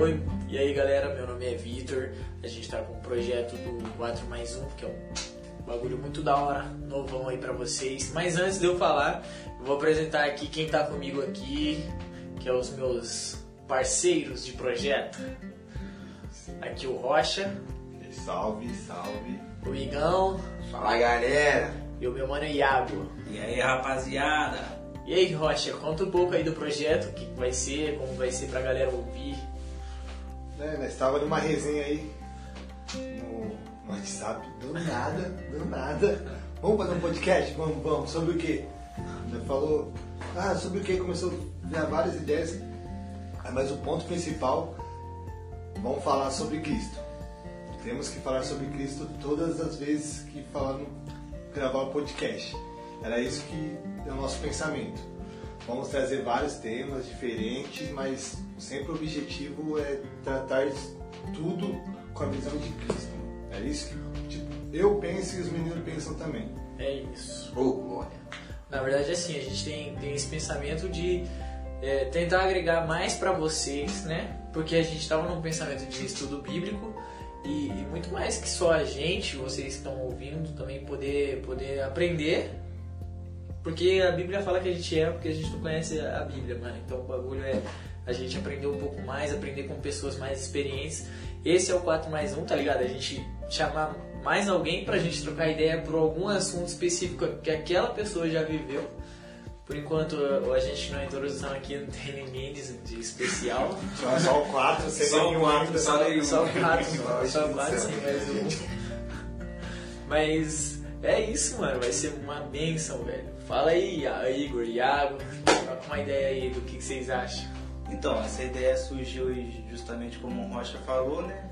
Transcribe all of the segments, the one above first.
Oi, e aí galera, meu nome é Vitor. A gente tá com um projeto do 4 mais 1, que é um bagulho muito da hora, novão aí pra vocês. Mas antes de eu falar, eu vou apresentar aqui quem tá comigo aqui, que é os meus parceiros de projeto. Aqui o Rocha, Salve, salve. o Igão Fala galera! e o meu mano Iago. E aí, rapaziada? E aí, Rocha, conta um pouco aí do projeto, o que que vai ser, como vai ser pra galera ouvir. Né, nós estava numa resenha aí no, WhatsApp, do nada, do nada. Vamos fazer um podcast? Vamos, vamos. Sobre o quê? Nós falou, ah, sobre o quê? Começou a vir várias ideias. Ah, Mas o ponto principal, vamos falar sobre Cristo. Temos que falar sobre Cristo todas as vezes que falar no, gravar o podcast. Era isso que é o nosso pensamento. Vamos trazer vários temas diferentes, mas sempre o objetivo é tratar tudo com a visão de Cristo. É isso que tipo, eu penso e os meninos pensam também. É isso. Ô, glória! Na verdade, assim, a gente tem, tem esse pensamento de é, tentar agregar mais pra vocês, né? Porque a gente estava num pensamento de estudo bíblico e, e muito mais que só a gente, vocês que estão ouvindo, também poder, poder aprender. Porque a Bíblia fala que a gente é porque a gente não conhece a Bíblia, mano. Então o bagulho é a gente aprender um pouco mais, aprender com pessoas mais experientes. Esse é o 4 mais 1, tá ligado? A gente chamar mais alguém pra gente trocar ideia por algum assunto específico que aquela pessoa já viveu. Por enquanto, a gente na introdução aqui não tem ninguém de, de especial. Só, o 4, sem Só o nenhum ainda. só. Só quatro, só Gente quatro do sem céu. mais um. Mas é isso, mano. Vai ser uma benção, velho. Fala aí, Igor, Iago. Troca uma ideia aí do que, vocês acham. Então, essa ideia surgiu justamente como o Rocha falou, né?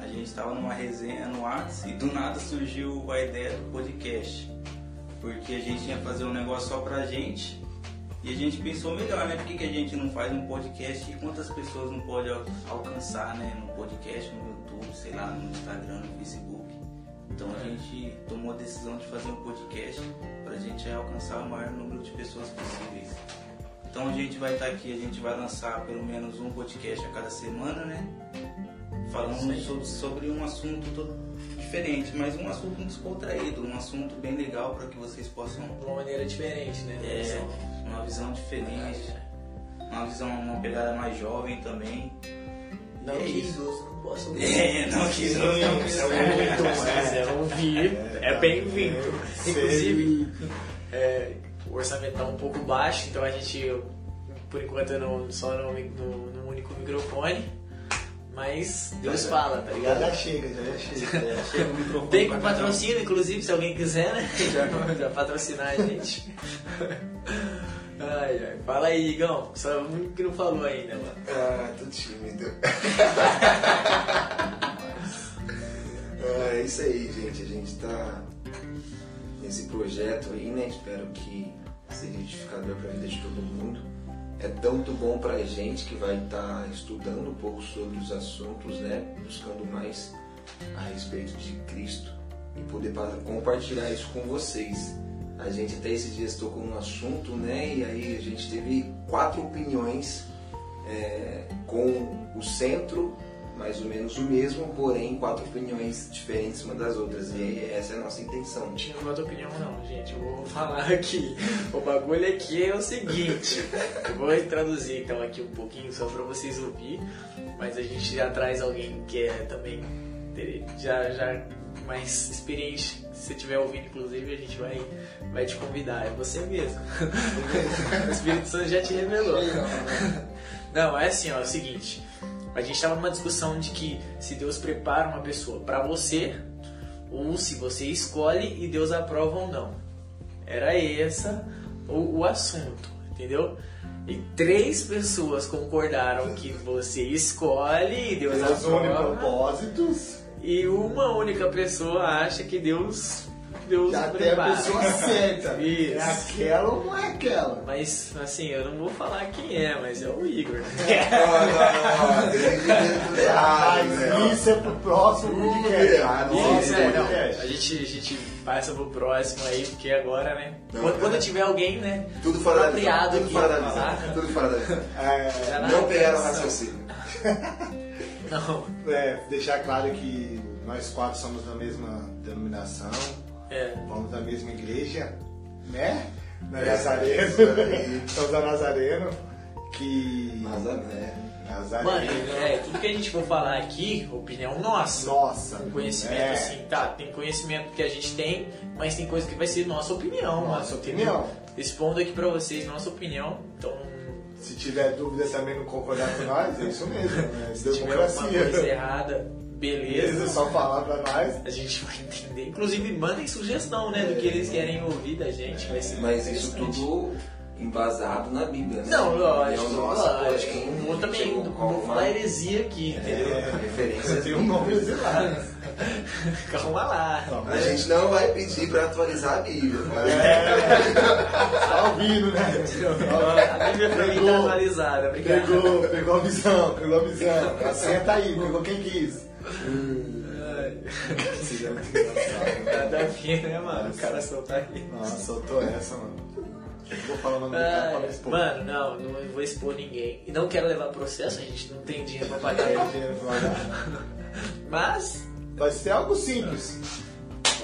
A gente estava numa resenha no WhatsApp e do nada surgiu a ideia do podcast. Porque a gente ia fazer um negócio só pra gente e a gente pensou melhor, né? Por que, que a gente não faz um podcast e quantas pessoas não pode al- alcançar, né? No podcast, no YouTube, sei lá, no Instagram, no Facebook. Então a gente tomou a decisão de fazer um podcast pra gente alcançar o maior número de pessoas possíveis. Então a gente vai estar aqui, a gente vai lançar pelo menos um podcast a cada semana, né? Falando sobre, sobre um assunto todo diferente, mas um assunto descontraído, um assunto bem legal para que vocês possam De uma maneira diferente, né? é, uma visão diferente, uma visão, uma pegada mais jovem também. Não é que isso. não possa ouvir. É, não que Sim, não, é quiser ouvir, é bem-vindo. Sei. Inclusive, é, o orçamento tá um pouco baixo, então a gente, por enquanto, não, só no, no, no único microfone. Mas Deus fala, tá Já, ligado? já chega, já, já chega. Chega o microfone. Tem com patrocínio, inclusive, se alguém quiser, né? Já, já patrocinar a gente. Ai, ai. Fala aí, Igão. Só o único que não falou ainda, mano. Ah, tô tímido. Ah, é isso aí, gente. A gente tá nesse projeto aí, né? Espero que seja edificador pra vida de todo mundo. É tanto bom pra gente que vai estar estudando um pouco sobre os assuntos, né? Buscando mais a respeito de Cristo e poder pa- compartilhar isso com vocês. A gente até esses dias tocou num assunto, né? E aí a gente teve quatro opiniões é, com o centro mais ou menos o mesmo, porém quatro opiniões diferentes uma das outras. E essa é a nossa intenção. Não tinha outra opinião não, gente. Eu vou falar aqui. O bagulho aqui é o seguinte. Eu vou traduzir então aqui um pouquinho só pra vocês ouvir. Mas a gente já traz alguém que é também ter- já, já mais experiente. Se você estiver ouvindo, inclusive, a gente vai, vai te convidar. É você mesmo. o Espírito Santo já te revelou. Não, é assim, ó, é o seguinte. A gente tava numa discussão de que se Deus prepara uma pessoa pra você, ou se você escolhe e Deus aprova ou não. Era essa o, o assunto, entendeu? E três pessoas concordaram que você escolhe e Deus Deus aprova. propósitos. E uma única pessoa acha que Deus, Deus Já tem a prepara. pessoa certa. Isso. É aquela ou não é aquela? Mas assim, eu não vou falar quem é, mas é o Igor. Não, não, isso é pro próximo podcast. Próximo Isso, é, não. A gente, a gente passa pro próximo aí, porque agora, né? Não, quando, é. quando tiver alguém, né? Tudo fora da visão. Tudo aqui, fora da visão. Tudo fora da visão. É, Não pegaram raciocínio. Não. É, deixar claro que nós quatro somos da mesma denominação, É. vamos da mesma igreja, né? Na É, Nazareno. isso aí. Somos da Nazareno. Que. Nazaré. Nazareno. Mano, é, tudo que a gente for falar aqui, opinião nossa. Nossa. Com conhecimento, é, assim, tá, tem conhecimento que a gente tem, mas tem coisa que vai ser nossa opinião, Nossa mano, opinião. entendeu? Expondo aqui pra vocês nossa opinião, então Se tiver dúvida também não concordar com nós, é isso mesmo. Né? se tiver alguma coisa Democracia. errada, beleza. Beleza, só falar pra nós. A gente vai entender. Inclusive, mandem sugestão, né, do que eles querem ouvir da gente. Vai ser Mas isso tudo embasado na Bíblia. né? Não, lógico, Opinião nossa, lógico. pode quem Eu também não vou falar heresia aqui, entendeu? É, referências Tem um nome exilado. Calma lá. A gente não vai pedir pra atualizar a Bíblia. mas- Tá ouvindo, né? A Bíblia pra mim tá Pegou. atualizada, obrigado. Pegou, pegou a visão, pegou a visão. A senha tá aí, pegou quem quis. Seria muito engraçado. Nada a ver, né, mano? O cara soltar aí. Nossa, soltou essa, mano. Não vou falar o nome do cara pra não Ai, expor. mano, não, não vou expor ninguém. E não quero levar processo, a gente não tem dinheiro pra pagar. Tem dinheiro pra pagar. Mas, Vai ser algo simples.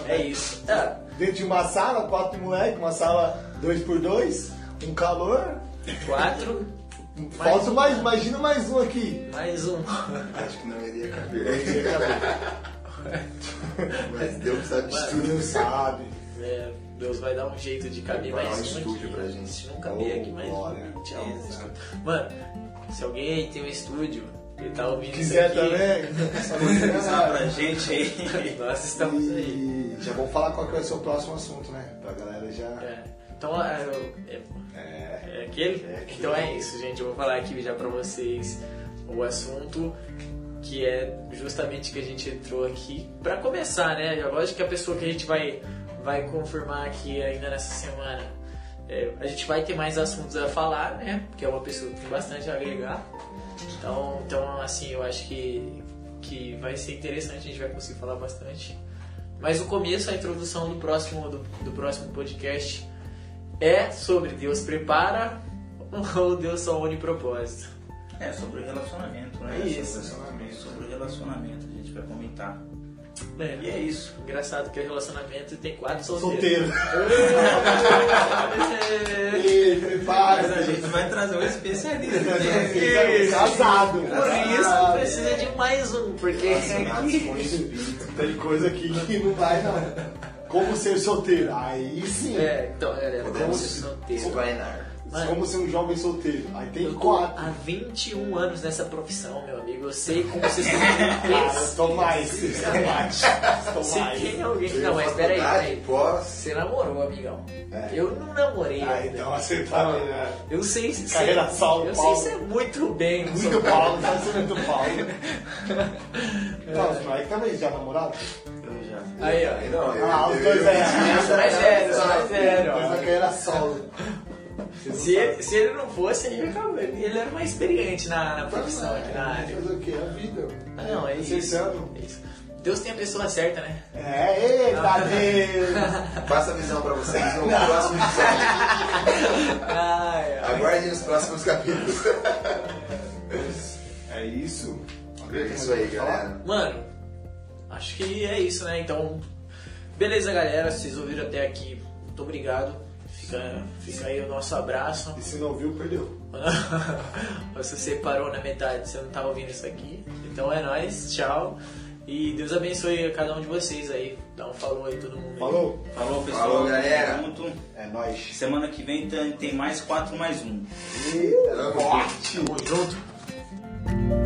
é isso. Ah, Dentro de uma sala, quatro moleques, uma sala dois por dois, um calor. quatro, Falta um. mais, imagina mais um aqui. mais um. Acho que não iria caber. Mas Deus sabe de tudo. Deus sabe. É, Deus vai dar um jeito de caber mais um estúdio aqui. pra gente. Se não caber Oh, aqui, mais um. Tchau. Exato. Mano, se alguém aí tem um estúdio e tá ouvindo Quiser isso aqui, também, só Avisar pra gente aí. nós estamos aí. E já vamos falar qual que vai ser o próximo assunto, né? Pra galera já. É. Então, é, é, É. é aquele? É aquele. Então é isso, gente. Eu vou falar aqui já pra vocês o assunto que é justamente que a gente entrou aqui pra começar, né? Lógico que a pessoa que a gente vai, vai confirmar aqui ainda nessa semana, é, a gente vai ter mais assuntos a falar, né? Porque é uma pessoa que tem bastante a agregar. Então, então assim, eu acho que, que vai ser interessante, a gente vai conseguir falar bastante. Mas o começo, a introdução do próximo, do, do próximo podcast é sobre Deus prepara ou Deus só une propósito. É, sobre o relacionamento, né? É isso. Sobre, relacionamento, sobre o relacionamento, a gente vai comentar. É, E é isso. Engraçado que é relacionamento e tem quatro solteiros. Solteiro. É. Ih, prepara. Mas a gente vai trazer um especialista. Isso. Casado. Por isso precisa de mais um, porque Espírito. Tem coisa aqui que não vai, não. Como ser solteiro? Aí sim. É, então galera, como Podemos ser solteiro. Mano, Como ser um jovem solteiro? Aí tem eu tô quatro. há 21 anos nessa profissão, meu amigo. Eu sei como ser Ah, eu tô mais. Se mais. tem alguém. Veio Não, mas peraí, peraí. Pós. Você namorou, amigão. É. Eu não namorei. Ah, ainda. então você tá né? Eu sei se Carreira sei, solo, Eu Paulo. sei ser muito bem. Muito Paulo, tá sendo muito Paulo. Não, os moleques também já? Eu já. Aí, ó. Aí não, eu- Ah, os eu- dois eu- é. Essa mais sério, essa mais. Mas a ó. Se ele, se ele não fosse, ele, acabou- ele era mais experiente na, na profissão aqui na área. Fazer o quê? A vida. Ah, não, é isso. É isso. Deus tem a pessoa certa, né? É, eita Deus! Passa a visão pra vocês no próximo episódio. Ai, ai. Aguardem os próximos capítulos. É isso. É isso aí, galera. Mano, acho que é isso, né? Então, beleza, galera. Vocês ouviram até aqui. Muito obrigado. Fica, fica aí o nosso abraço. E se não viu, perdeu. Você separou na metade, você não tá ouvindo isso aqui. Então é nóis, tchau. E Deus abençoe a cada um de vocês aí. Dá um falou aí todo mundo. aí. Falou? Falou, pessoal. Falou, galera. Tamo junto. É nóis. Semana que vem tem, tem mais 4 mais 1. Eita, forte. Tamo junto.